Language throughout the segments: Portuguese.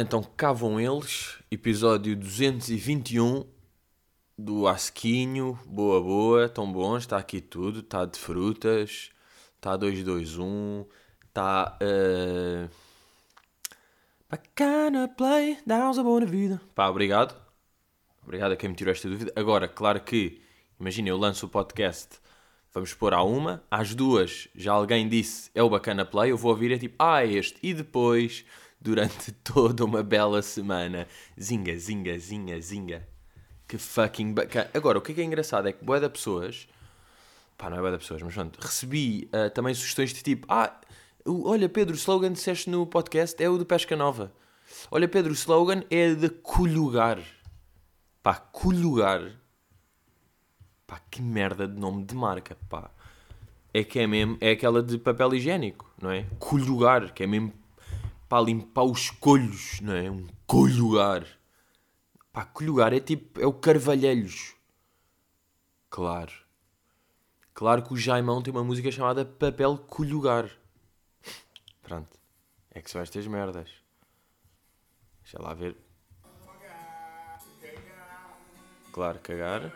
Então, vão eles, episódio 221 do Asquinho, boa boa, tão bom, está aqui tudo, está de frutas, está 221, está... Uh... Bacana play, dá a boa vida. Pá, obrigado. Obrigado a quem me tirou esta dúvida. Agora, claro que, imagina, eu lanço o podcast, vamos pôr à uma, às duas já alguém disse é o Bacana Play, eu vou ouvir é tipo, ah, é este, e depois durante toda uma bela semana. Zinga, zinga, zinga, zinga. Que fucking bacana. Agora, o que é, que é engraçado é que boa da pessoas. Pá, não é boa da pessoas, mas pronto. Recebi uh, também sugestões de tipo: Ah, olha Pedro, o slogan disseste no podcast é o do Pesca Nova. Olha Pedro, o slogan é de colhugar. Pá, colhugar. Pá, que merda de nome de marca, pá. É que é mesmo, é aquela de papel higiênico, não é? Colhugar, que é mesmo para limpar os colhos, não é? Um colhugar. Pá, colhugar é tipo, é o carvalhelhos. Claro. Claro que o Jaimão tem uma música chamada Papel Colhugar. Pronto. É que são estas merdas. Deixa lá ver. Claro, cagar.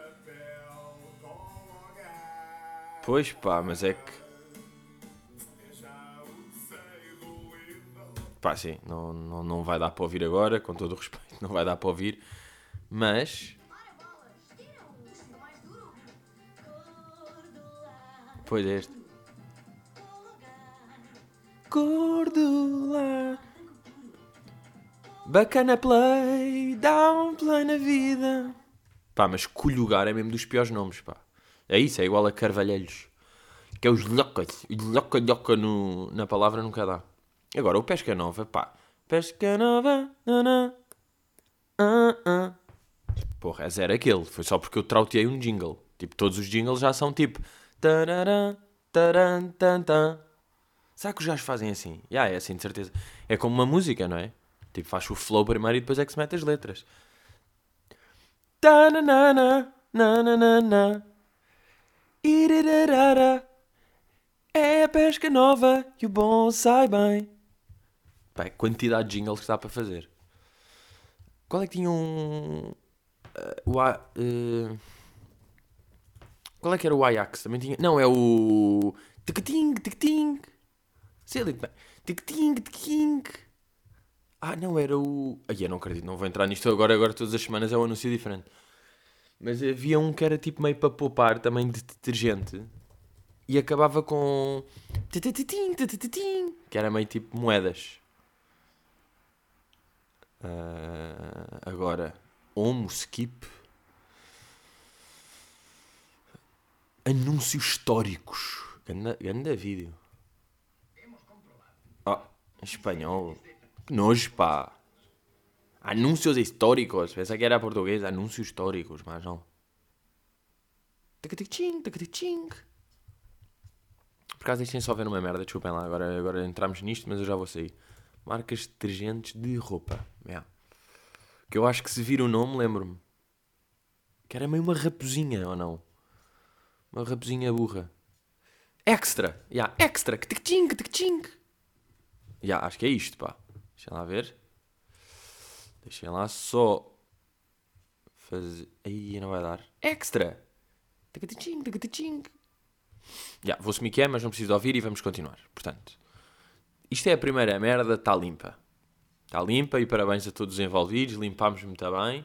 Pois pá, mas é que Pá, sim, não, não, não vai dar para ouvir agora, com todo o respeito, não vai dar para ouvir. Mas. Pois é este. Cordula. Bacana play, dá um play na vida. Pá, mas colhugar é mesmo dos piores nomes, pá. É isso, é igual a carvalhelhos. Que é os lhocas. Lhoca, lhoca no, na palavra nunca dá. Agora, o Pesca Nova, pá. Pesca Nova, na, uh, uh. Porra, é zero aquele. Foi só porque eu trauteei um jingle. Tipo, todos os jingles já são tipo. Taran, tan, tan. Será que os gajos fazem assim? Já, yeah, é assim, de certeza. É como uma música, não é? Tipo, faz o flow primeiro e depois é que se mete as letras. Tananana, nananana. Irirarara. É a pesca nova e o bom sai bem. Pá, quantidade de jingles que dá para fazer. Qual é que tinha um. Uh, o, uh, qual é que era o Ajax? Também tinha. Não, é o. Tic-ting, tic-ting. Sei lá. Tic-ting, tic-ting. Ah, não, era o. Ai, eu não acredito, não vou entrar nisto agora. Agora todas as semanas é um anúncio diferente. Mas havia um que era tipo meio para poupar também de detergente. E acabava com. Que era meio tipo moedas. Uh, agora, Homo Skip. Anúncios históricos. Ganda, ganda vídeo. Oh, espanhol. Nojo, pá. Anúncios históricos. Pensa que era português. Anúncios históricos, mas não. Tic-tic-ching, tic-tic-ching. Por acaso deixem só ver uma merda, desculpem lá. Agora, agora entramos nisto, mas eu já vou sair marcas de detergentes de roupa. Yeah. Que eu acho que se vir o nome, lembro-me. Que era meio uma raposinha, ou não? Uma raposinha burra. Extra! Yeah, extra! Que-tic-ting, que-tic-ting! Yeah, acho que é isto, pá. Deixem lá ver. Deixem lá só fazer. Aí não vai dar. Extra! Tic-tic-ting, tic-tic-ting. Yeah, vou assumir que é, mas não preciso ouvir e vamos continuar. Portanto, isto é a primeira merda, está limpa. Está limpa e parabéns a todos os envolvidos, limpámos muito bem.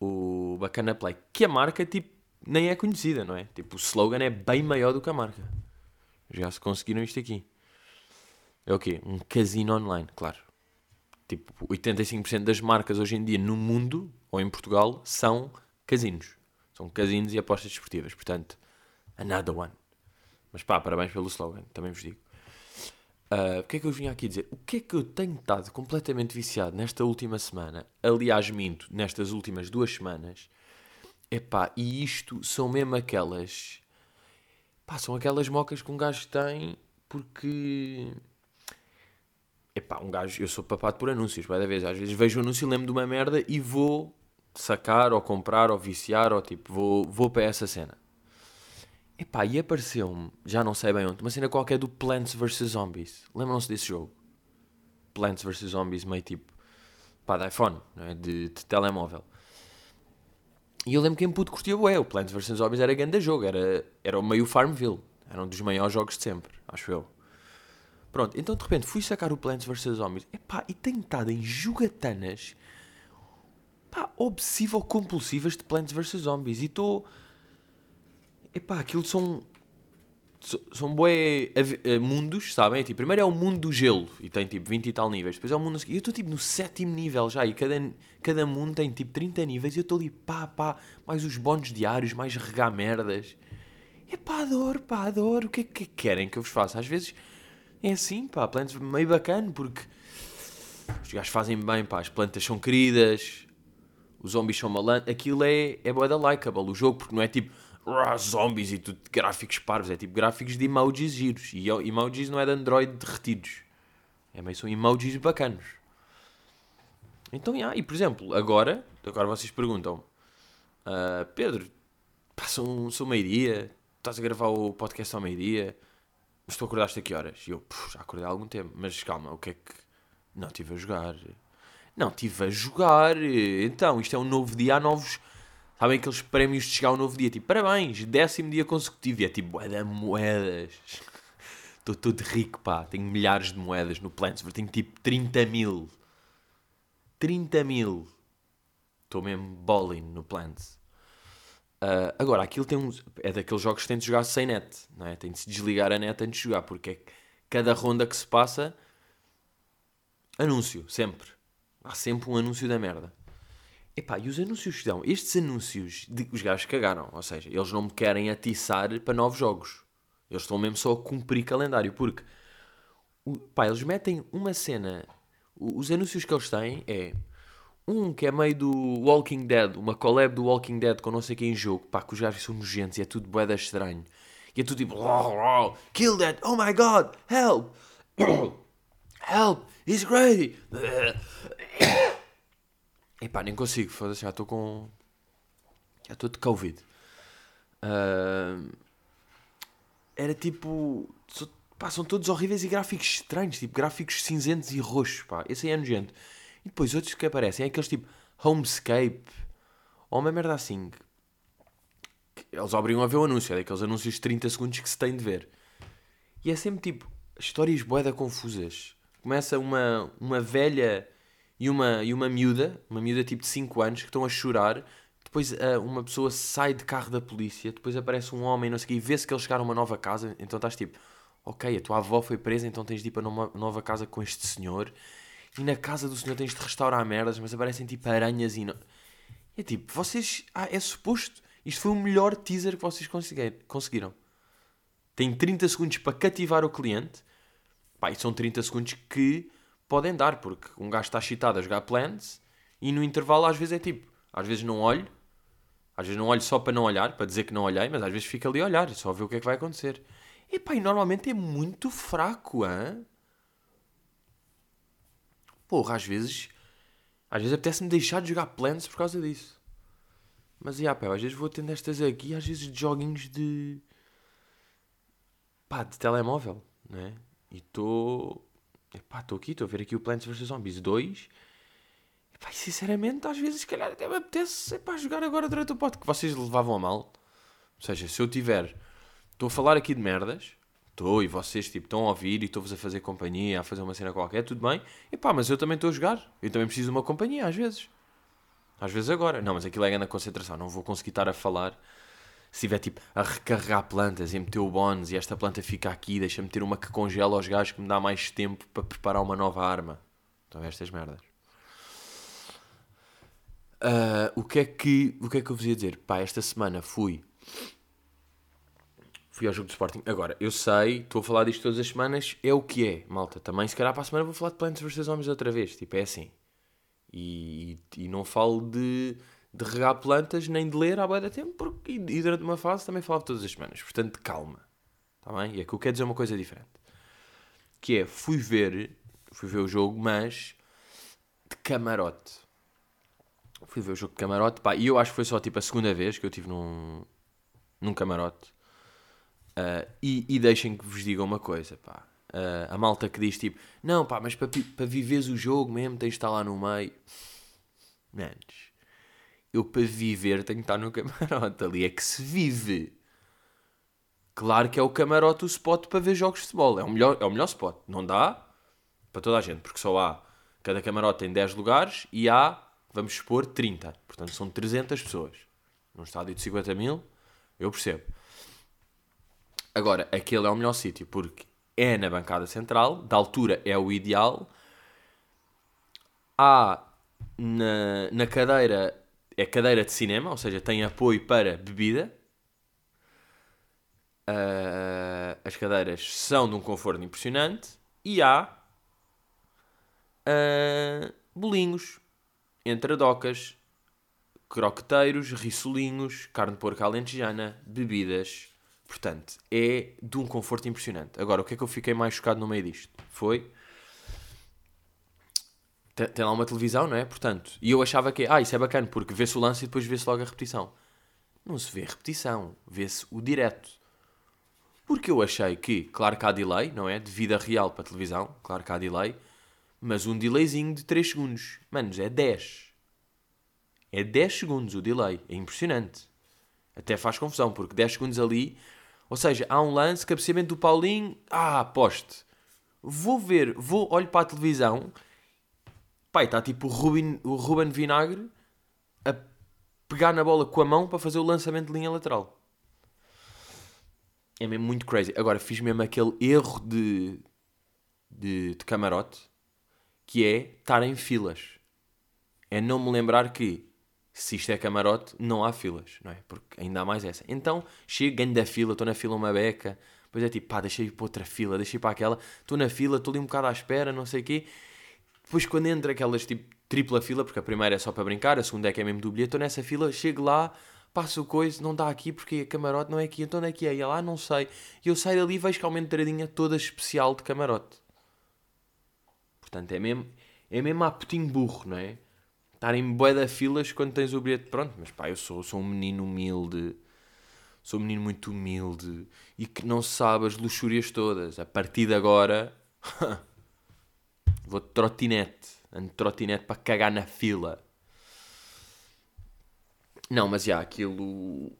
O Bacana Play, que a marca tipo, nem é conhecida, não é? Tipo, o slogan é bem maior do que a marca. Já se conseguiram isto aqui. É o quê? Um casino online, claro. Tipo, 85% das marcas hoje em dia no mundo, ou em Portugal, são casinos. São casinos e apostas desportivas. Portanto, another one. Mas pá, parabéns pelo slogan, também vos digo. Uh, o que é que eu vinha aqui dizer? O que é que eu tenho estado completamente viciado nesta última semana? Aliás, minto, nestas últimas duas semanas. Epá, e isto são mesmo aquelas. Pá, são aquelas mocas que um gajo tem porque. Epá, um gajo. Eu sou papado por anúncios, vai da vez. Às vezes vejo um anúncio lembro de uma merda e vou sacar ou comprar ou viciar ou tipo, vou, vou para essa cena. Epá, e apareceu-me, já não sei bem onde, uma cena qualquer do Plants vs Zombies. Lembram-se desse jogo? Plants vs Zombies, meio tipo pá, de iPhone, não é? de, de telemóvel. E eu lembro que em puto curtia bué, o Plants vs Zombies era grande jogo, era, era o meio Farmville, era um dos maiores jogos de sempre, acho eu. Pronto, então de repente fui sacar o Plants vs Zombies, epá, e tenho estado em jogatanas, pá, obsessivo-compulsivas de Plants vs Zombies, e estou, epá, aquilo são são bué mundos, sabem? Tipo, primeiro é o mundo do gelo e tem tipo 20 e tal níveis. Depois é o mundo. E eu estou tipo no sétimo nível já. E cada, cada mundo tem tipo 30 níveis. E eu estou ali pá, pá. Mais os bónus diários, mais regar merdas. É pá, adoro, pá, adoro. O que é que querem que eu vos faça? Às vezes é assim, pá. Plantas meio bacana porque os gajos fazem bem, pá. As plantas são queridas. Os zombies são malandros. Aquilo é, é boa da likeable o jogo porque não é tipo zombies e tudo gráficos parvos. É tipo gráficos de emojis giros. E emojis não é de Android derretidos. É meio são emojis bacanos. Então, yeah, e por exemplo, agora, agora vocês perguntam, uh, Pedro, são, são meio-dia, estás a gravar o podcast ao meio-dia, mas tu acordaste a que horas? E eu, já acordei há algum tempo, mas calma, o que é que. Não, estive a jogar. Não, estive a jogar. Então, isto é um novo dia, há novos Sabem aqueles prémios de chegar ao novo dia? Tipo, parabéns, décimo dia consecutivo. E é tipo, bué moedas. Estou todo rico, pá. Tenho milhares de moedas no Plants. Tenho tipo 30 mil. 30 mil. Estou mesmo bowling no Plants. Uh, agora, aquilo tem um... É daqueles jogos que tem de jogar sem net. Não é? Tem de se desligar a net antes de jogar. Porque é cada ronda que se passa... Anúncio, sempre. Há sempre um anúncio da merda. Epá, e os anúncios que dão? Estes anúncios, de, os gajos cagaram. Ou seja, eles não me querem atiçar para novos jogos. Eles estão mesmo só a cumprir calendário. Porque, pá, eles metem uma cena. Os anúncios que eles têm é um que é meio do Walking Dead, uma collab do Walking Dead com não sei quem em jogo, pá, que os gajos são nojentos e é tudo boeda estranho. E é tudo tipo, kill that, oh my god, help, help, he's crazy. Epá, nem consigo, foda-se, já estou com. Já estou de Covid. Uh... Era tipo. Pá, são todos horríveis e gráficos estranhos, tipo gráficos cinzentos e roxos, pá. Esse aí é nojento. E depois outros que aparecem é aqueles tipo Homescape ou uma merda assim. Eles obrigam a ver o anúncio, é daqueles anúncios de 30 segundos que se tem de ver. E é sempre tipo histórias boeda confusas. Começa uma, uma velha e uma, e uma miúda, uma miúda tipo de 5 anos, que estão a chorar. Depois uh, uma pessoa sai de carro da polícia, depois aparece um homem, não sei o quê, e vê-se que eles chegaram a uma nova casa. Então estás tipo, ok, a tua avó foi presa, então tens de ir para uma nova casa com este senhor. E na casa do senhor tens de restaurar merdas, mas aparecem tipo aranhas e. É tipo, vocês. Ah, é suposto. Isto foi o melhor teaser que vocês conseguiram. Tem 30 segundos para cativar o cliente. Pá, e são 30 segundos que podem dar, porque um gajo está excitado a jogar Plants e no intervalo às vezes é tipo, às vezes não olho, às vezes não olho só para não olhar, para dizer que não olhei, mas às vezes fica ali a olhar, só a ver o que é que vai acontecer. E pá, e normalmente é muito fraco, hã? Porra, às vezes, às vezes apetece-me deixar de jogar Plants por causa disso. Mas, yeah, pá, às vezes vou tendo estas aqui, às vezes de joguinhos de... pá, de telemóvel, né? E estou... Epá, estou aqui, estou a ver aqui o Plants vs Zombies 2. Epá, sinceramente, às vezes, se calhar até me apetece epá, jogar agora durante o podcast. Que vocês levavam a mal. Ou seja, se eu tiver. Estou a falar aqui de merdas. Estou, e vocês tipo, estão a ouvir e estou-vos a fazer companhia, a fazer uma cena qualquer, tudo bem. Epá, mas eu também estou a jogar. Eu também preciso de uma companhia, às vezes. Às vezes agora. Não, mas aquilo é grande concentração. Não vou conseguir estar a falar se tiver tipo a recarregar plantas e meter o bónus e esta planta fica aqui, deixa-me ter uma que congela aos gajos que me dá mais tempo para preparar uma nova arma. Então estas merdas. Uh, o, que é que, o que é que eu vos ia dizer? Pá, esta semana fui. Fui ao jogo de Sporting. Agora, eu sei, estou a falar disto todas as semanas, é o que é, malta. Também, se calhar, para a semana vou falar de Plantas vs Homens outra vez. Tipo, é assim. E, e, e não falo de de regar plantas, nem de ler há boa da tempo, porque, e, durante uma fase também falava todas as semanas. Portanto, calma. Está bem? E é que eu quero dizer uma coisa diferente. Que é, fui ver, fui ver o jogo, mas de camarote. Fui ver o jogo de camarote, pá, e eu acho que foi só tipo a segunda vez que eu estive num, num camarote. Uh, e, e deixem que vos diga uma coisa, pá. Uh, a malta que diz tipo, não pá, mas para, para viveres o jogo mesmo tens de estar lá no meio. Manos, eu para viver tenho que estar no camarote. Ali é que se vive. Claro que é o camarote o spot para ver jogos de futebol. É o melhor, é o melhor spot. Não dá para toda a gente, porque só há. Cada camarote tem 10 lugares e há, vamos supor, 30. Portanto, são 300 pessoas. Num estádio de 50 mil, eu percebo. Agora, aquele é o melhor sítio, porque é na bancada central, da altura é o ideal. Há na, na cadeira, é cadeira de cinema, ou seja, tem apoio para bebida. Uh, as cadeiras são de um conforto impressionante. E há uh, bolinhos, entradocas, croqueteiros, rissolinhos, carne de porco alentejana, bebidas. Portanto, é de um conforto impressionante. Agora, o que é que eu fiquei mais chocado no meio disto? Foi. Tem lá uma televisão, não é? Portanto, e eu achava que, ah, isso é bacana, porque vê-se o lance e depois vê-se logo a repetição. Não se vê repetição, vê-se o direto. Porque eu achei que, claro que há delay, não é? De vida real para televisão, claro que há delay, mas um delayzinho de 3 segundos. Manos, é 10. É 10 segundos o delay. É impressionante. Até faz confusão, porque 10 segundos ali. Ou seja, há um lance, cabeceamento do Paulinho. Ah, poste. Vou ver, vou, olho para a televisão. Pai, está tipo o Ruben, o Ruben Vinagre a pegar na bola com a mão para fazer o lançamento de linha lateral. É mesmo muito crazy. Agora, fiz mesmo aquele erro de, de, de camarote que é estar em filas. É não me lembrar que se isto é camarote, não há filas, não é? Porque ainda há mais essa. Então, chego, ganho da fila, estou na fila uma beca, depois é tipo, pá, deixei para outra fila, deixei para aquela, estou na fila, estou ali um bocado à espera, não sei o quê. Depois, quando entra aquelas tipo tripla fila, porque a primeira é só para brincar, a segunda é que é mesmo do bilhete, estou nessa fila, chego lá, passo o coisa, não dá aqui porque camarote não é aqui, então onde é que é? E lá não sei. E eu saio dali e vejo que há uma entradinha toda especial de camarote. Portanto, é mesmo, é mesmo a putinho burro, não é? Estar em bué da filas quando tens o bilhete pronto. Mas pá, eu sou, sou um menino humilde. Sou um menino muito humilde. E que não sabe as luxúrias todas. A partir de agora... vou de trotinete. Ando de trotinete para cagar na fila. Não, mas já, aquilo...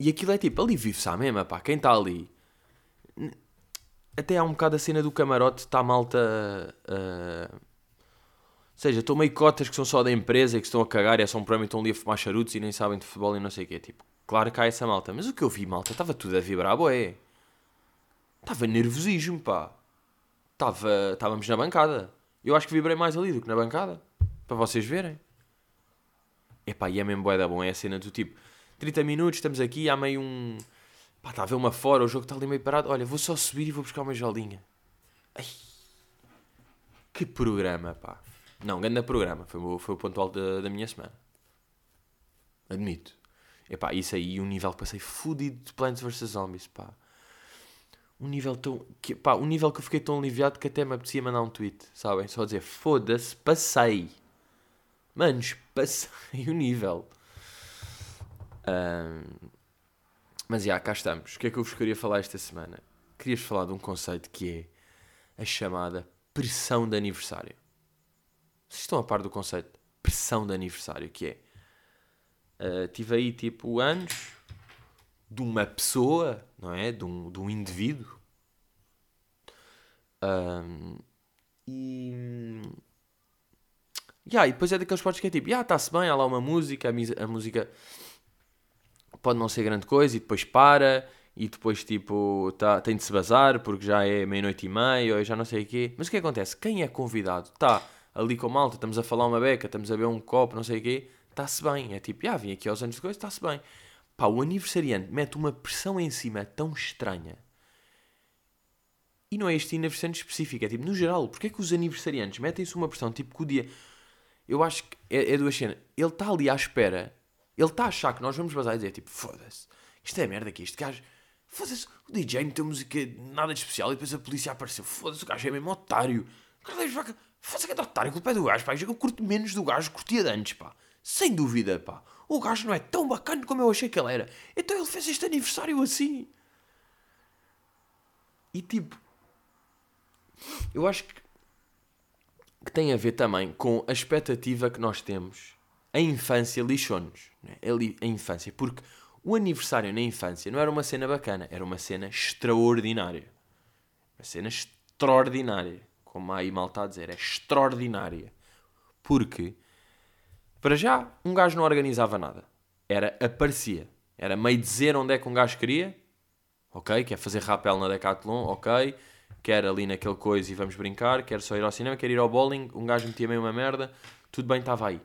E aquilo é tipo, ali vive-se à mesma, pá. Quem está ali até há um bocado a cena do camarote, está malta. Uh, ou seja, estão meio cotas que são só da empresa e que estão a cagar e é só um prémio, estão ali a fumar charutos e nem sabem de futebol e não sei o quê. Tipo, claro que há essa malta, mas o que eu vi, malta, estava tudo a vibrar, boé. Estava nervosismo, pá. Estava, estávamos na bancada. Eu acho que vibrei mais ali do que na bancada. Para vocês verem. Epá, e é mesmo boé da bom. É a cena do tipo, 30 minutos, estamos aqui, há meio um Pá, está a ver uma fora, o jogo está ali meio parado. Olha, vou só subir e vou buscar uma jolinha. Ai, que programa, pá. Não, grande programa. Foi, o, foi o ponto alto da, da minha semana. Admito. Epá, isso aí, um nível que passei fudido de Plants vs Zombies, pá. Um nível tão... Que, pá, um nível que eu fiquei tão aliviado que até me apetecia mandar um tweet, sabem? Só dizer, foda-se, passei. Manos, passei o nível. Um, mas já, cá estamos. O que é que eu vos queria falar esta semana? Querias falar de um conceito que é a chamada pressão de aniversário. Vocês estão a par do conceito pressão de aniversário, que é... Uh, tive aí, tipo, anos de uma pessoa, não é? De um, de um indivíduo. Um, e... Yeah, e depois é daqueles potes que é tipo, ah, está-se bem, há lá uma música, a, a música pode não ser grande coisa e depois para e depois tipo tá, tem de se bazar porque já é meia-noite e meia ou já não sei o quê. Mas o que acontece? Quem é convidado está ali com malta, estamos a falar uma beca, estamos a beber um copo, não sei o quê, está-se bem. É tipo, ah, vim aqui aos anos de coisa, está-se bem. Pá, o aniversariante mete uma pressão em cima tão estranha. E não é este aniversariante específico, é tipo, no geral, porque é que os aniversariantes metem-se uma pressão, tipo, que o dia... Eu acho que é, é duas cenas. Ele está ali à espera ele está a achar que nós vamos basar e dizer tipo, foda-se, isto é merda aqui, este gajo, foda-se, o DJ tem música nada de especial e depois a polícia apareceu, foda-se, o gajo é mesmo otário. Foda-se que é de otário, culpa é do gajo, pá. Eu curto menos do gajo, curtia de antes, pá. Sem dúvida, pá. O gajo não é tão bacana como eu achei que ele era. Então ele fez este aniversário assim. E tipo, Eu acho que, que tem a ver também com a expectativa que nós temos. A infância lixou-nos. Né? A infância. Porque o aniversário na infância não era uma cena bacana, era uma cena extraordinária. Uma cena extraordinária. Como aí mal está a dizer, é extraordinária. Porque, para já, um gajo não organizava nada. Era, aparecia. Era meio dizer onde é que um gajo queria, ok? Quer fazer rapel na Decathlon, ok? Quer ali naquele coisa e vamos brincar, quer só ir ao cinema, quer ir ao bowling, um gajo metia meio uma merda, tudo bem, estava aí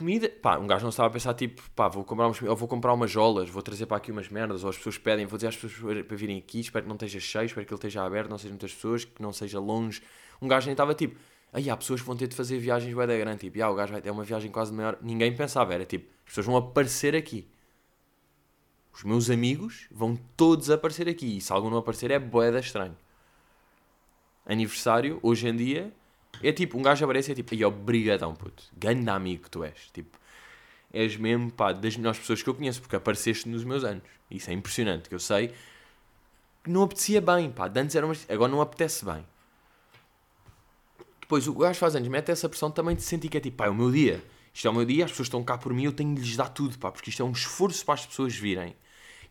comida, pá, um gajo não estava a pensar tipo, pá, vou comprar, uns, ou vou comprar umas jolas, vou trazer para aqui umas merdas, ou as pessoas pedem, vou dizer às pessoas para virem aqui, espero que não esteja cheio, espero que ele esteja aberto, não sejam muitas pessoas, que não seja longe. Um gajo nem estava tipo, aí há pessoas que vão ter de fazer viagens bem da grande, tipo, ah, o gajo vai ter uma viagem quase maior. Ninguém pensava, era tipo, as pessoas vão aparecer aqui. Os meus amigos vão todos aparecer aqui, e se algum não aparecer é boeda estranho. Aniversário, hoje em dia, é tipo, um gajo aparece e é tipo, aí obrigadão, puto. Grande amigo que tu és. Tipo, és mesmo, pá, das melhores pessoas que eu conheço, porque apareceste nos meus anos. Isso é impressionante, que eu sei não apetecia bem, pá. Antes era uma... Agora não apetece bem. Depois, o gajo faz anos, mete essa pressão também de sentir que é tipo, pá, é o meu dia. Isto é o meu dia, as pessoas estão cá por mim, eu tenho de lhes dar tudo, pá, porque isto é um esforço para as pessoas virem.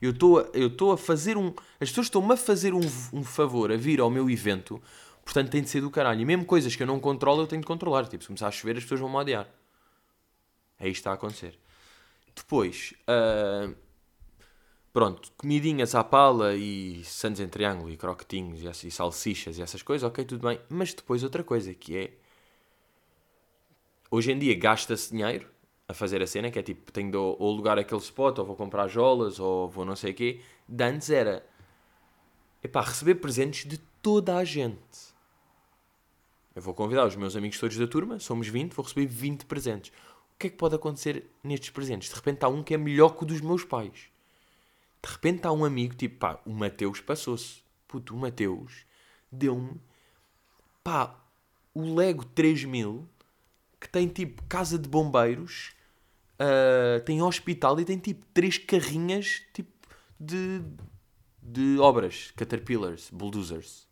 Eu estou a, fazer um. As pessoas estão-me a fazer um, um favor a vir ao meu evento Portanto, tem de ser do caralho. E mesmo coisas que eu não controlo, eu tenho de controlar. Tipo, se começar a chover, as pessoas vão me odiar. É isto que está a acontecer. Depois, uh, pronto, comidinhas à pala e sandes em triângulo e croquetinhos e, salsichas e essas coisas, ok, tudo bem. Mas depois outra coisa que é... Hoje em dia gasta-se dinheiro a fazer a cena, que é tipo, tenho de ou lugar aquele spot, ou vou comprar jolas, ou vou não sei o quê. De antes era... Epá, receber presentes de toda a gente. Eu vou convidar os meus amigos todos da turma, somos 20, vou receber 20 presentes. O que é que pode acontecer nestes presentes? De repente há um que é melhor que o dos meus pais. De repente há um amigo, tipo, pá, o Mateus passou-se. Puto, o Mateus deu-me, pá, o Lego 3000, que tem tipo casa de bombeiros, uh, tem hospital e tem tipo três carrinhas, tipo, de, de obras, caterpillars, bulldozers.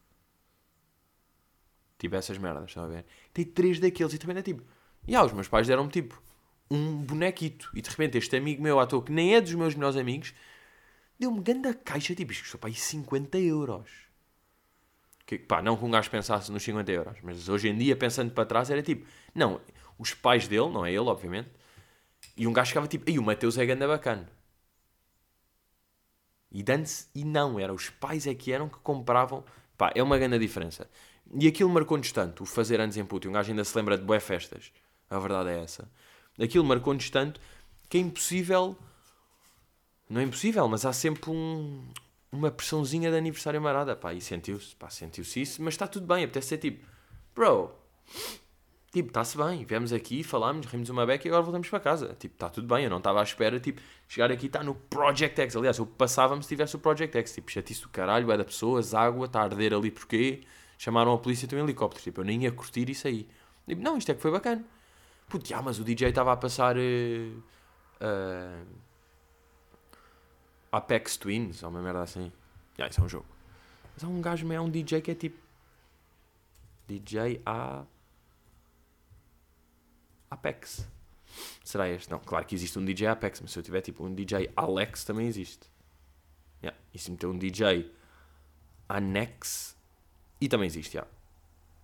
Tipo essas merdas, estão a ver? Tem três daqueles e também é tipo. E ah, os meus pais deram-me tipo um bonequito. E de repente este amigo meu à toa, que nem é dos meus melhores amigos, deu-me grande caixa, tipo, isto custou para aí 50 euros. Que, pá, não que um gajo pensasse nos 50 euros, mas hoje em dia, pensando para trás, era tipo, não, os pais dele, não é ele, obviamente, e um gajo ficava tipo, e o Mateus é grande bacana. E antes, e não, era os pais é que eram que compravam, pá, é uma grande diferença. E aquilo marcou-nos tanto, o fazer anos em puto. Um gajo ainda se lembra de boé festas. A verdade é essa. Aquilo marcou-nos tanto que é impossível. Não é impossível, mas há sempre um, uma pressãozinha de aniversário marada. Pá, e sentiu-se, pá, sentiu-se isso, mas está tudo bem. Apetece ser tipo, bro, tipo, está-se bem. Viemos aqui, falámos, rimos uma beca e agora voltamos para casa. Tipo, está tudo bem. Eu não estava à espera, tipo, chegar aqui está no Project X. Aliás, eu passava-me se tivesse o Project X. Tipo, chatice do caralho, é da pessoas, água, está a arder ali porquê? chamaram a polícia e tem um helicóptero. Tipo, eu nem ia curtir isso aí. Tipo, não, isto é que foi bacana. Puto, ah, mas o DJ estava a passar uh, uh, Apex Twins, ou uma merda assim. Ah, isso é um jogo. Mas há um gajo, é um DJ que é tipo DJ A Apex. Será este? Não, claro que existe um DJ Apex, mas se eu tiver tipo um DJ Alex também existe. Yeah. E se meter um DJ Anex e também existe, já.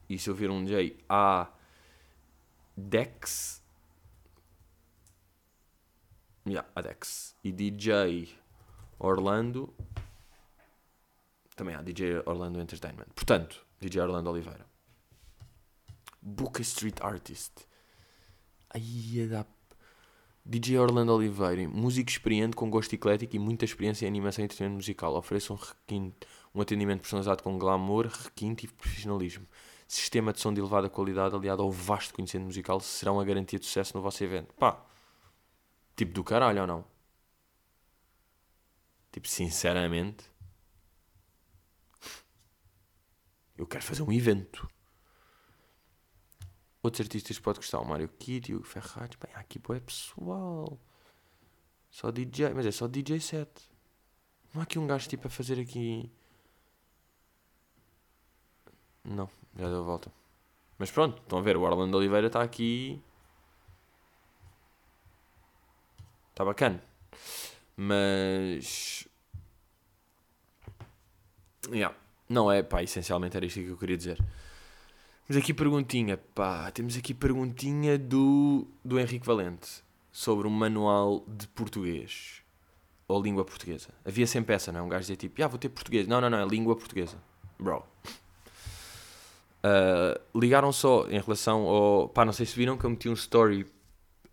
E se eu vir um DJ A Dex. Yeah, Dex. E DJ Orlando. Também há DJ Orlando Entertainment. Portanto, DJ Orlando Oliveira. Book Street Artist. Aí dá. DJ Orlando Oliveira, músico experiente com gosto eclético e muita experiência em animação e entretenimento musical. Ofereça um requinte um atendimento personalizado com glamour, requinte e profissionalismo. Sistema de som de elevada qualidade aliado ao vasto conhecimento musical serão a garantia de sucesso no vosso evento. Pá, tipo do caralho ou não? Tipo, sinceramente, eu quero fazer um evento. Outros artistas pode gostar, o Mário Kitty, o Ferrari, bem, aqui é pessoal. Só DJ, mas é só DJ set. Não há aqui um gajo tipo a fazer aqui Não, já deu a volta. Mas pronto, estão a ver, o Orlando Oliveira está aqui. Está bacana. Mas. Yeah. Não é, pá, essencialmente era isto que eu queria dizer. Temos aqui perguntinha, pá, temos aqui perguntinha do, do Henrique Valente sobre um manual de português ou língua portuguesa. Havia sempre essa, não é? Um gajo dizia tipo, ah, vou ter português. Não, não, não, é língua portuguesa. Bro. Uh, ligaram só em relação ao. Pá, não sei se viram que eu meti um story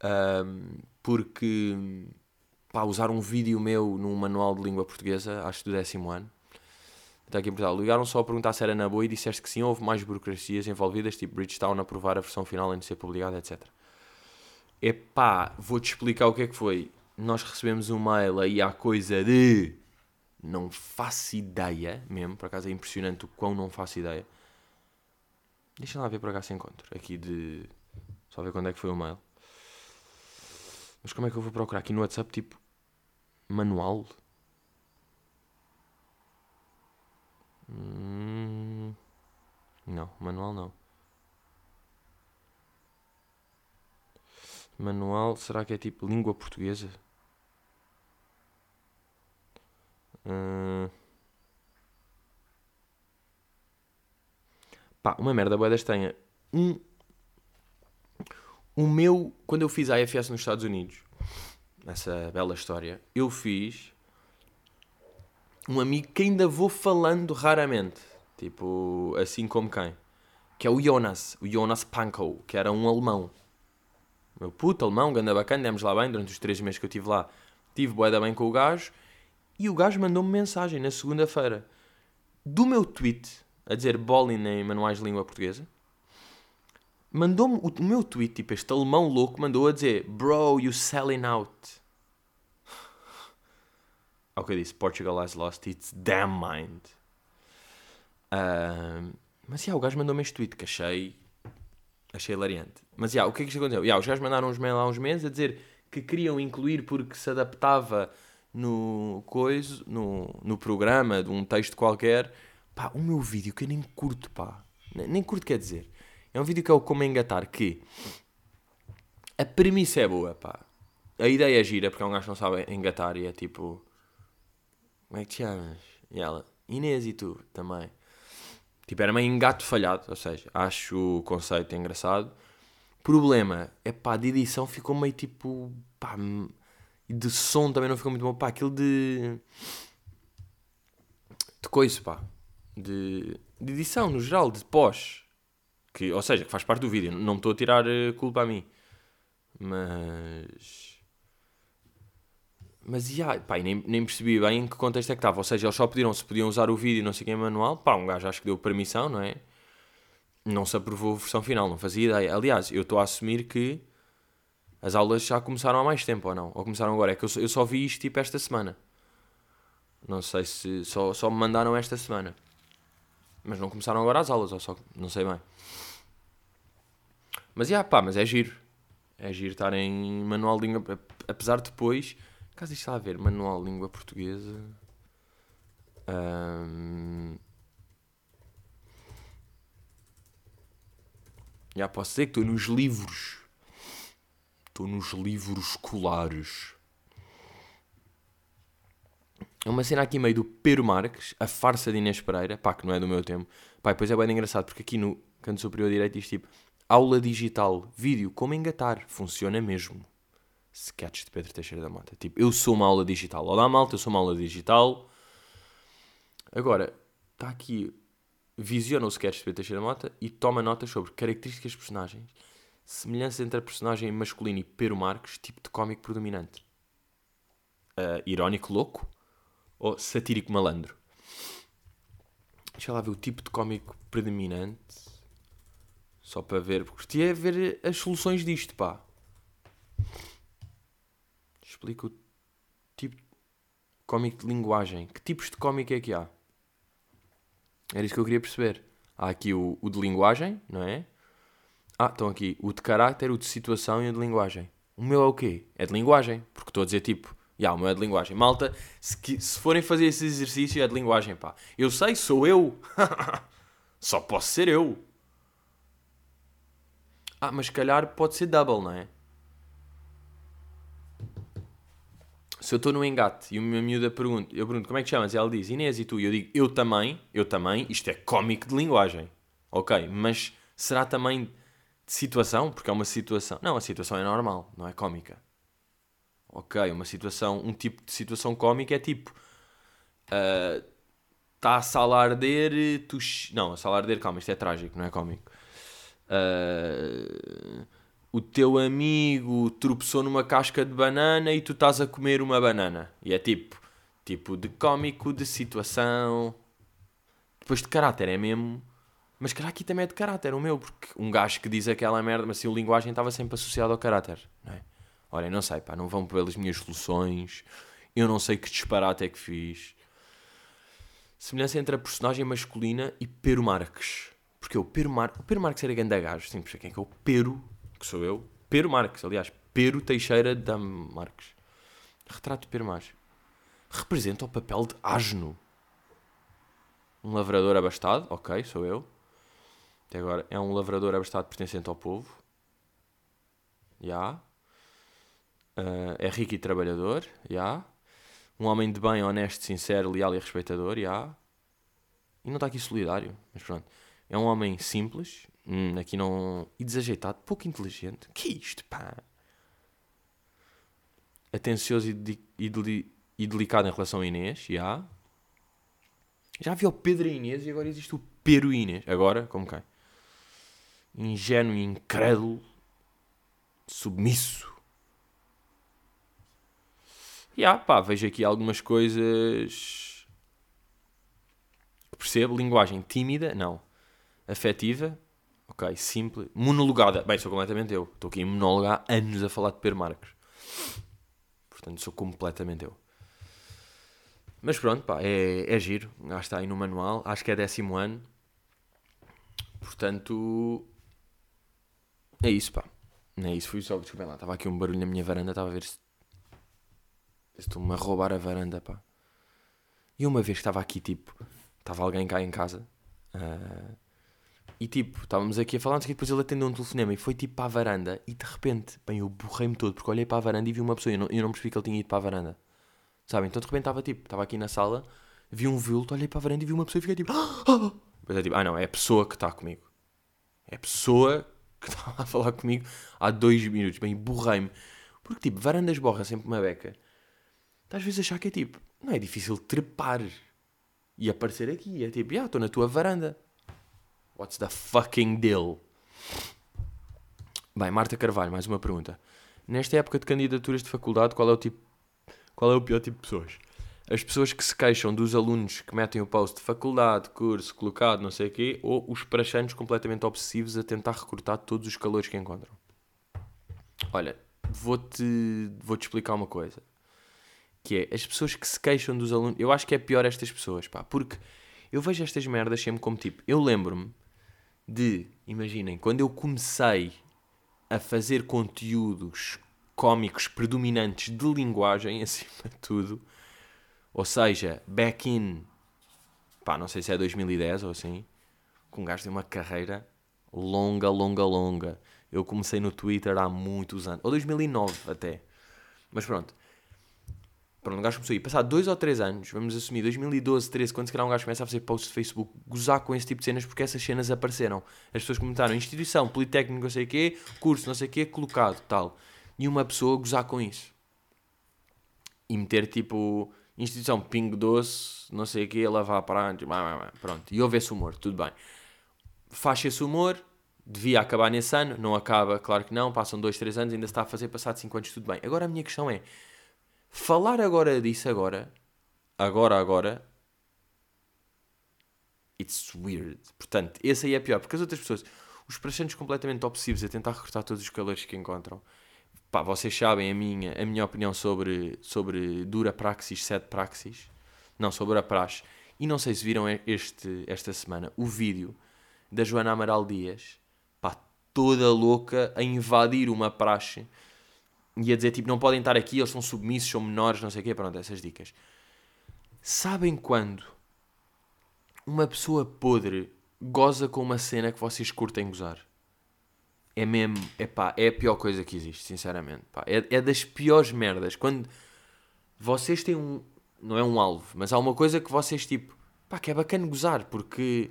um, porque pá, usaram um vídeo meu num manual de língua portuguesa, acho do décimo ano. Está aqui em Portugal. Ligaram só a perguntar se era na boa e disseste que sim, houve mais burocracias envolvidas, tipo Bridgestone aprovar a versão final antes de ser publicada, etc. Epá, vou-te explicar o que é que foi. Nós recebemos um mail aí há coisa de. Não faço ideia mesmo, por acaso é impressionante o quão não faço ideia. Deixa lá ver por cá se encontro. Aqui de. Só ver quando é que foi o mail. Mas como é que eu vou procurar aqui no WhatsApp, tipo. Manual? Hum, não, manual não. Manual, será que é tipo língua portuguesa? Hum, pá, uma merda boa tenha. Um, o meu, quando eu fiz a AFS nos Estados Unidos, essa bela história, eu fiz um amigo que ainda vou falando raramente. Tipo, assim como quem? Que é o Jonas, o Jonas Pankow, que era um alemão. Meu puto alemão, ganda bacana, demos lá bem durante os três meses que eu estive lá. Tive boeda bem com o gajo. E o gajo mandou-me mensagem na segunda-feira do meu tweet a dizer bowling em manuais de língua portuguesa. Mandou-me o, meu tweet, tipo, este alemão louco, mandou a dizer Bro, you selling out. Ao que eu disse, Portugal has lost its damn mind. Uh, mas, yeah, o gajo mandou-me este tweet que achei, achei hilariante. Mas, yeah, o que é que isto aconteceu? Yeah, os gajos mandaram uns mail há uns meses a dizer que queriam incluir porque se adaptava no coisa, no, no programa de um texto qualquer. Pá, o meu vídeo que eu nem curto, pá. Nem curto quer dizer. É um vídeo que é o como engatar, que a premissa é boa, pá. A ideia é gira, porque é um gajo que não sabe engatar e é tipo... Como é que te chamas? E ela, Inês e tu também. Tipo, era meio engato falhado, ou seja, acho o conceito engraçado. Problema, é pá, de edição ficou meio tipo, pá, e de som também não ficou muito bom, pá, aquilo de. de coisa, pá, de, de edição no geral, de pós, que, ou seja, que faz parte do vídeo, não estou a tirar eh, culpa a mim, mas mas yeah, pá, nem, nem percebi bem em que contexto é que estava. Ou seja, eles só pediram se podiam usar o vídeo não sei quem manual. Pá, um gajo acho que deu permissão, não é? Não se aprovou a versão final, não fazia ideia. Aliás, eu estou a assumir que as aulas já começaram há mais tempo ou não? Ou começaram agora? É que eu, eu só vi isto tipo esta semana. Não sei se só, só me mandaram esta semana. Mas não começaram agora as aulas, ou só não sei bem. Mas yeah, pá, mas é giro. É giro estar em manual de língua. Apesar de depois Caso isto está a ver, manual língua portuguesa. Um... Já posso dizer que estou nos livros. Estou nos livros escolares. É uma cena aqui meio do Pedro Marques, a farsa de Inês Pereira, pá, que não é do meu tempo. Pá, depois é bem engraçado, porque aqui no canto superior direito diz tipo aula digital, vídeo, como engatar, funciona mesmo sketches de Pedro Teixeira da Mota. Tipo, eu sou uma aula digital. Olá, malta, eu sou uma aula digital. Agora, está aqui, visiona o sketch de Pedro Teixeira da Mota e toma notas sobre características de personagens, semelhanças entre a personagem masculino e Pedro Marques, tipo de cómico predominante. Uh, irónico louco ou satírico malandro? Deixa lá ver o tipo de cómico predominante. Só para ver, porque curtia ver as soluções disto, pá explica o tipo de cómico de linguagem. Que tipos de cómico é que há? Era isso que eu queria perceber. Há aqui o, o de linguagem, não é? Ah, estão aqui o de caráter, o de situação e o de linguagem. O meu é o quê? É de linguagem. Porque estou a dizer tipo, yeah, o meu é de linguagem. Malta, se, se forem fazer esse exercício é de linguagem, pá. Eu sei, sou eu. Só posso ser eu. Ah, mas calhar pode ser double, não é? Se eu estou no engate e uma miúda pergunta, eu pergunto como é que chamas? E ela diz Inês e tu? E eu digo eu também, eu também. Isto é cómico de linguagem. Ok, mas será também de situação? Porque é uma situação. Não, a situação é normal, não é cómica. Ok, uma situação, um tipo de situação cómica é tipo. Está uh, a sala a arder, tu. Não, a sala a arder, calma, isto é trágico, não é cómico. Uh, o teu amigo tropeçou numa casca de banana e tu estás a comer uma banana. E é tipo, tipo de cómico, de situação. Depois de caráter, é mesmo. Mas calhar aqui também é de caráter, o meu, porque um gajo que diz aquela merda, mas assim, a linguagem estava sempre associada ao caráter, não é? Olha, não sei, pá, não vão pelas minhas soluções, eu não sei que disparate é que fiz. Semelhança entre a personagem masculina e Pero Marques. Porque o Pero, Mar... o Pero Marques era grande gajo, sim, quem é que é o Pero que sou eu, Pero Marques, aliás, Pero Teixeira da Marques. Retrato de Pero Marques. Representa o papel de asno. Um lavrador abastado, ok, sou eu. Até agora é um lavrador abastado pertencente ao povo. Já. Yeah. Uh, é rico e trabalhador, já. Yeah. Um homem de bem, honesto, sincero, leal e respeitador, já. Yeah. E não está aqui solidário, mas pronto. É um homem simples, Hum, aqui não. E desajeitado, pouco inteligente. Que é isto, pá? Atencioso e, de, e, de, e, delicado em relação a Inês, já. Já havia o Pedro e Inês e agora existe o Pedro e Inês. Agora, como quem? Ingênuo e incrédulo. Submisso. Já, pá, vejo aqui algumas coisas. Percebo. Linguagem tímida, não. Afetiva, Ok, simples. Monologada. Bem, sou completamente eu. Estou aqui em monólogo há anos a falar de Per Marcos. Portanto, sou completamente eu. Mas pronto, pá, é, é giro. Já está aí no manual. Acho que é décimo ano. Portanto, é isso, pá. É isso. Fui só, desculpem lá. Estava aqui um barulho na minha varanda. Estava a ver se. Estou-me a roubar a varanda, pá. E uma vez que estava aqui, tipo, estava alguém cá em casa. Uh, e tipo, estávamos aqui a falar, sei depois ele atendeu um telefonema e foi tipo para a varanda e de repente, bem, eu borrei-me todo porque olhei para a varanda e vi uma pessoa e eu não, eu não percebi que ele tinha ido para a varanda. Sabem? Então de repente estava tipo, estava aqui na sala, vi um vulto, olhei para a varanda e vi uma pessoa e fiquei tipo, ah! É tipo, ah não, é a pessoa que está comigo. É a pessoa que está a falar comigo há dois minutos. Bem, borrei-me. Porque tipo, varandas borra sempre uma beca. Às vezes achar que é tipo, não é difícil trepar e aparecer aqui. É tipo, ah, estou na tua varanda. What's the fucking deal? Bem, Marta Carvalho, mais uma pergunta. Nesta época de candidaturas de faculdade, qual é o tipo qual é o pior tipo de pessoas? As pessoas que se queixam dos alunos que metem o post de faculdade, curso, colocado, não sei o quê, ou os prachantes completamente obsessivos a tentar recrutar todos os calores que encontram? Olha, vou-te vou -te explicar uma coisa. Que é, as pessoas que se queixam dos alunos... Eu acho que é pior estas pessoas, pá. Porque eu vejo estas merdas sempre como tipo... Eu lembro-me de, imaginem, quando eu comecei a fazer conteúdos cómicos predominantes de linguagem, acima de tudo, ou seja, back in, pá, não sei se é 2010 ou assim, com um gajo de uma carreira longa, longa, longa. Eu comecei no Twitter há muitos anos, ou 2009 até. Mas pronto, Pronto, um gajo começou a ir. Passar dois ou três anos, vamos assumir, 2012, 13, quando se calhar um gajo começa a fazer posts de Facebook, gozar com esse tipo de cenas, porque essas cenas apareceram. As pessoas comentaram instituição, politécnico, não sei o quê, curso, não sei o quê, colocado, tal. E uma pessoa gozar com isso. E meter tipo, instituição, pingo doce, não sei o quê, lavar para pronto. E houve esse humor, tudo bem. Faz esse humor, devia acabar nesse ano, não acaba, claro que não, passam dois, três anos, ainda se está a fazer, passado cinco anos, tudo bem. Agora a minha questão é Falar agora disso agora, agora, agora, it's weird. Portanto, esse aí é pior, porque as outras pessoas, os prachantes completamente obsessivos a tentar recrutar todos os calores que encontram. Pá, vocês sabem a minha, a minha opinião sobre, sobre dura praxis, sete praxis. Não, sobre a praxe. E não sei se viram este, esta semana o vídeo da Joana Amaral Dias, pá, toda louca a invadir uma praxe e a dizer tipo, não podem estar aqui, eles são submissos, são menores, não sei o quê, pronto, essas dicas. Sabem quando uma pessoa podre goza com uma cena que vocês curtem gozar. É mesmo, é pá, é a pior coisa que existe, sinceramente. Pá. É, é das piores merdas. Quando vocês têm um, não é um alvo, mas há uma coisa que vocês tipo, pá, que é bacana gozar, porque,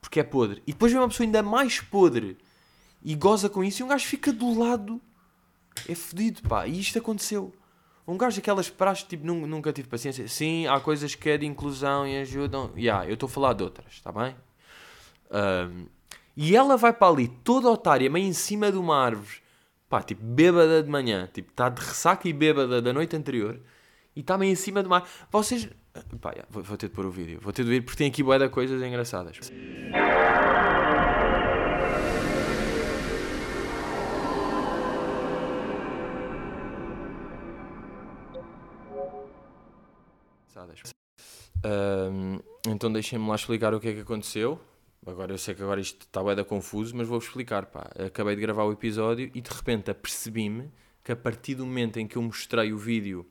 porque é podre. E depois vem uma pessoa ainda mais podre e goza com isso e um gajo fica do lado. É fedido, pá. E isto aconteceu. Um gajo daquelas praxes, tipo, nunca tive paciência. Sim, há coisas que é de inclusão e ajudam. Já, yeah, eu estou a falar de outras, está bem? Um, e ela vai para ali, toda otária, meio em cima de uma árvore, pá, tipo, bêbada de manhã, tipo, está de ressaca e bêbada da noite anterior, e está meio em cima de uma árvore. Vocês. Pá, yeah, vou, vou, ter de pôr o vídeo. Vou ter de ver porque tem aqui boé de coisas engraçadas. Um, então deixem-me lá explicar o que é que aconteceu. Agora eu sei que agora isto está bem confuso, mas vou-vos explicar. Pá. Acabei de gravar o episódio e de repente apercebi-me que a partir do momento em que eu mostrei o vídeo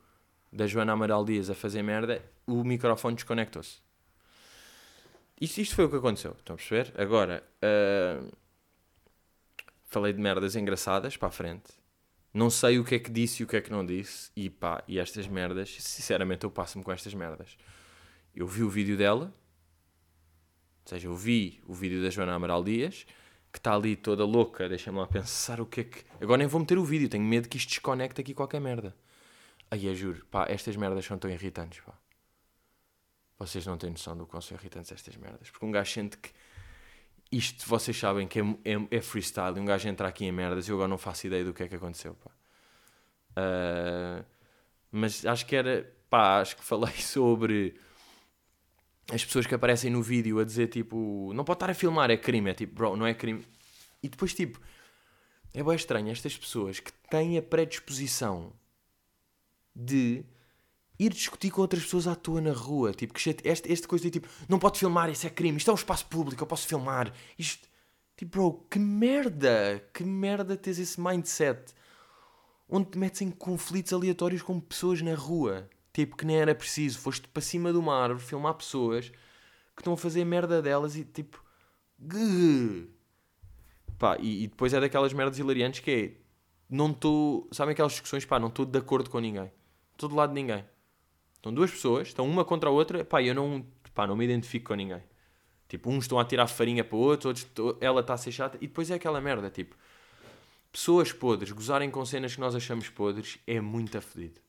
da Joana Amaral Dias a fazer merda, o microfone desconectou-se. Isto, isto foi o que aconteceu, estão a perceber? Agora, uh, falei de merdas engraçadas para a frente. Não sei o que é que disse e o que é que não disse. E pá, e estas merdas, sinceramente eu passo-me com estas merdas. Eu vi o vídeo dela, ou seja, eu vi o vídeo da Joana Amaral Dias, que está ali toda louca, deixa-me lá pensar o que é que. Agora nem vou meter o vídeo, tenho medo que isto desconecte aqui qualquer merda. Aí eu juro, pá, estas merdas são tão irritantes, pá. Vocês não têm noção do quão são irritantes estas merdas. Porque um gajo sente que isto, vocês sabem que é, é, é freestyle um gajo entra aqui em merdas e eu agora não faço ideia do que é que aconteceu, pá. Uh, mas acho que era, pá, acho que falei sobre as pessoas que aparecem no vídeo a dizer tipo, não pode estar a filmar, é crime, é tipo, bro, não é crime. E depois tipo, é bem estranho estas pessoas que têm a predisposição de ir discutir com outras pessoas à toa na rua, tipo, que este, esta coisa de tipo, não pode filmar, isso é crime, isto é um espaço público, eu posso filmar. Isto, tipo, bro, que merda, que merda tens esse mindset onde te metes em conflitos aleatórios com pessoas na rua tipo, que nem era preciso. Foste para cima de uma árvore filmar pessoas que estão a fazer merda delas e tipo. Pá, e, e, depois é daquelas merdas hilariantes que é. Não estou. Sabem aquelas discussões? Pá, não estou de acordo com ninguém. Estou do lado de ninguém. Estão duas pessoas, estão uma contra a outra. Pá, eu não. Pá, não me identifico com ninguém. Tipo, uns estão a tirar farinha para outros, outros ela está a ser chata. E depois é aquela merda, tipo. Pessoas podres gozarem com cenas que nós achamos podres é muito afedido.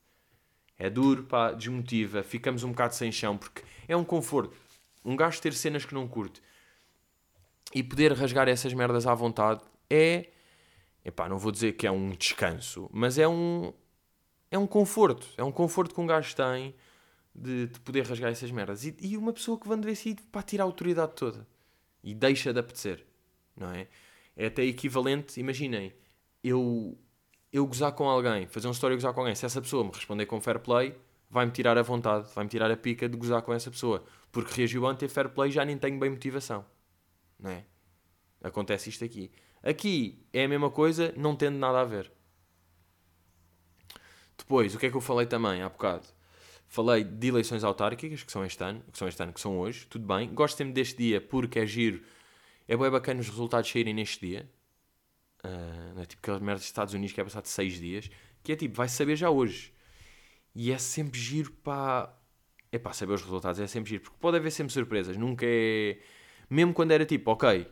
É duro, pá, desmotiva, ficamos um bocado sem chão, porque é um conforto. Um gajo ter cenas que não curte e poder rasgar essas merdas à vontade é. Epá, não vou dizer que é um descanso, mas é um. É um conforto. É um conforto que um gajo tem de, de poder rasgar essas merdas. E, e uma pessoa que vende si para tirar a autoridade toda e deixa de apetecer, não é? É até equivalente, imaginem, eu eu gozar com alguém, fazer um story gozar com alguém, se essa pessoa me responder com fair play, vai-me tirar a vontade, vai-me tirar a pica de gozar com essa pessoa. Porque reagiu antes a fair play já nem tenho bem motivação. Não é? Acontece isto aqui. Aqui é a mesma coisa, não tendo nada a ver. Depois, o que é que eu falei também há bocado? Falei de eleições autárquicas, que são este ano, que são este ano, que são hoje, tudo bem. Gosto sempre deste dia porque é giro, é bem bacana os resultados saírem neste dia. Uh, tipo aquelas merdas dos Estados Unidos que é passado 6 dias, que é tipo, vai saber já hoje. E é sempre giro para. É para saber os resultados, é sempre giro, porque pode haver sempre surpresas, nunca é. Mesmo quando era tipo, ok,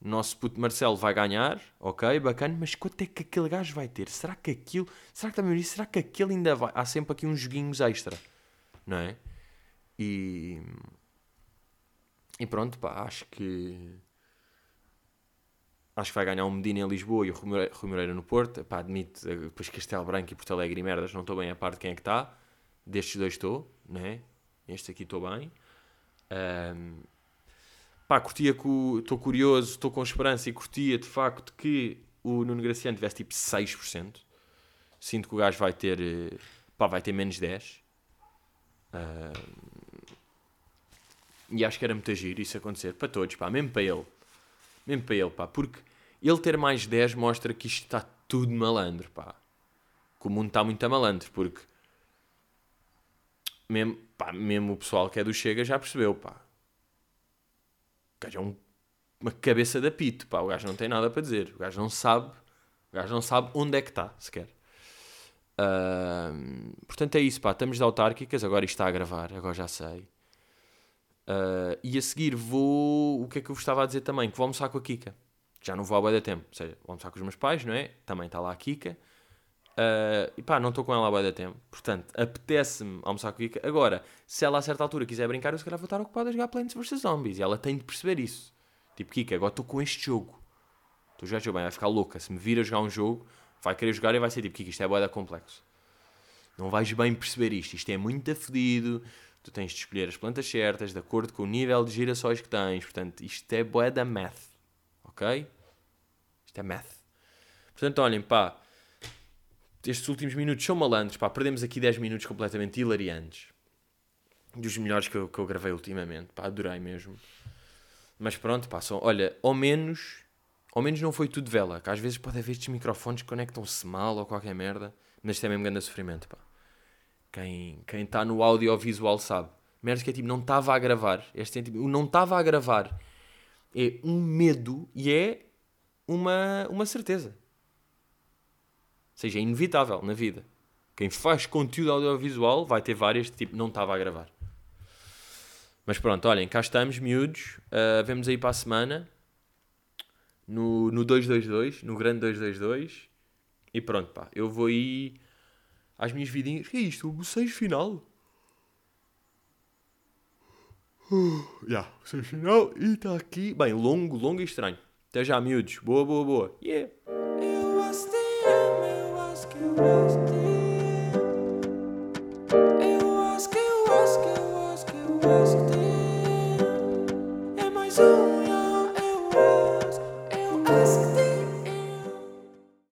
nosso puto Marcelo vai ganhar, ok, bacana, mas quanto é que aquele gajo vai ter? Será que aquilo. Será que também Será que aquele ainda vai. Há sempre aqui uns joguinhos extra, não é? E. E pronto, pá, acho que acho que vai ganhar um Medina em Lisboa e o Rui Moreira no Porto. Pá, admito, eh, depois Castelo Branco e Porto Alegre e merdas, não estou bem a parte de quem é que está. Destes dois estou, né? Este aqui estou bem. Um, pá, curtia estou curioso, estou com esperança e curtia de facto que o Nuno Graciano tivesse tipo 6%. Sinto que o gajo vai ter, eh, pá, vai ter menos 10%. Um, e acho que era muito agir isso acontecer para todos, pá, mesmo para ele. Mesmo para ele, pá, porque ele ter mais 10 mostra que isto está tudo malandro, pá. Que o mundo está muito a malandro, porque mesmo, pá, mesmo o pessoal que é do Chega já percebeu, pá. O gajo é um, uma cabeça de apito, pá. O gajo não tem nada para dizer. O gajo não sabe. O gajo não sabe onde é que está, sequer. Uh, portanto, é isso, pá. Estamos de autárquicas. Agora isto está a gravar. Agora já sei. Uh, e a seguir vou. O que é que eu vos estava a dizer também? Que vou almoçar com a Kika. Já não vou há da tempo. Ou seja, vou almoçar com os meus pais, não é? Também está lá a Kika. Uh, e pá, não estou com ela há da tempo. Portanto, apetece-me almoçar com a Kika. Agora, se ela a certa altura quiser brincar, eu se calhar vou estar ocupado a jogar Plants vs Zombies. E ela tem de perceber isso. Tipo, Kika, agora estou com este jogo. Estou a jogar bem, vai ficar louca. Se me vir a jogar um jogo, vai querer jogar e vai ser tipo, Kika, isto é boeda complexo. Não vais bem perceber isto. Isto é muito afedido tu tens de escolher as plantas certas de acordo com o nível de girassóis que tens. Portanto, isto é boé da math. Ok? Isto é math. Portanto, olhem, pá. Estes últimos minutos são malandros, pá. Perdemos aqui 10 minutos completamente hilariantes. Dos melhores que eu, que eu gravei ultimamente, pá. Adorei mesmo. Mas pronto, pá. Olha, ao menos. Ao menos não foi tudo vela. Que às vezes pode haver estes microfones que conectam-se mal ou qualquer merda. Mas isto é mesmo grande sofrimento, pá. Quem está no audiovisual sabe. Merda que é tipo, não estava a gravar. Este é tipo, não estava a gravar é um medo e é uma, uma certeza. Ou seja, é inevitável na vida. Quem faz conteúdo audiovisual vai ter várias, tipo, não estava a gravar. Mas pronto, olhem, cá estamos, miúdos. Uh, vemos aí para a semana. No, no 222, no grande 222. E pronto, pá. Eu vou aí às minhas vidinhas. Que é isto? O bocejo final? Já, uh, yeah, bocejo final e está aqui. Bem, longo, longo e estranho. Até já, miúdos. Boa, boa, boa. Yeah.